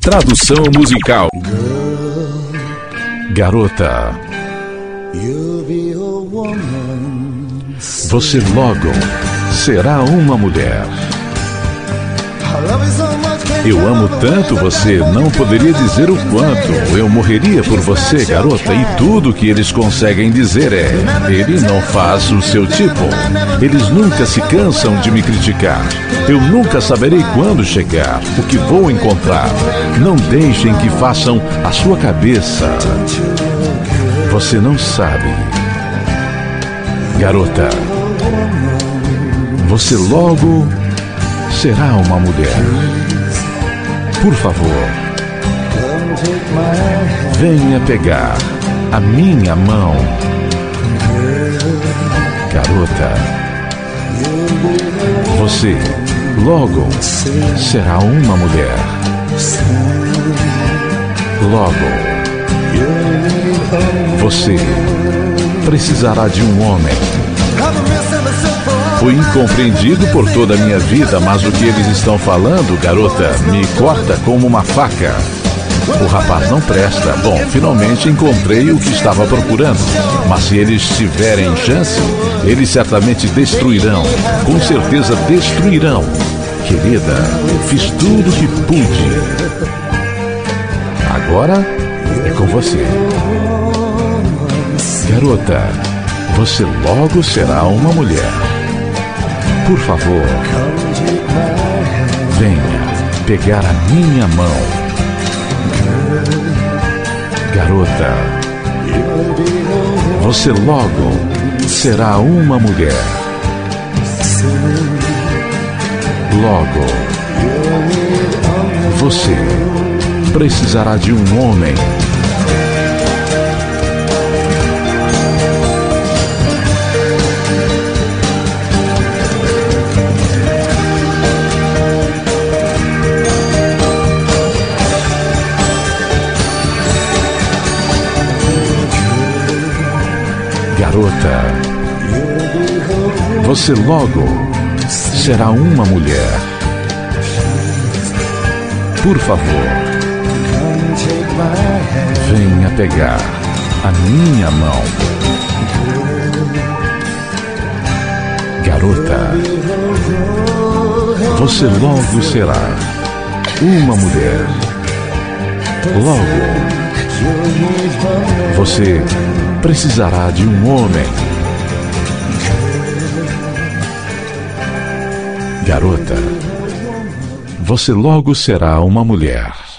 Tradução musical. Garota. Você logo será uma mulher. Eu amo tanto você, não poderia dizer o quanto. Eu morreria por você, garota, e tudo que eles conseguem dizer é: ele não faz o seu tipo. Eles nunca se cansam de me criticar. Eu nunca saberei quando chegar, o que vou encontrar. Não deixem que façam a sua cabeça. Você não sabe. Garota, você logo será uma mulher. Por favor, venha pegar a minha mão. Garota, você logo será uma mulher. Logo, você precisará de um homem. Fui incompreendido por toda a minha vida, mas o que eles estão falando, garota, me corta como uma faca. O rapaz não presta. Bom, finalmente encontrei o que estava procurando. Mas se eles tiverem chance, eles certamente destruirão. Com certeza destruirão. Querida, fiz tudo o que pude. Agora é com você. Garota, você logo será uma mulher. Por favor, venha pegar a minha mão. Garota, você logo será uma mulher. Logo, você precisará de um homem. Garota, você logo será uma mulher. Por favor, venha pegar a minha mão. Garota, você logo será uma mulher. Logo, você precisará de um homem. Garota, você logo será uma mulher.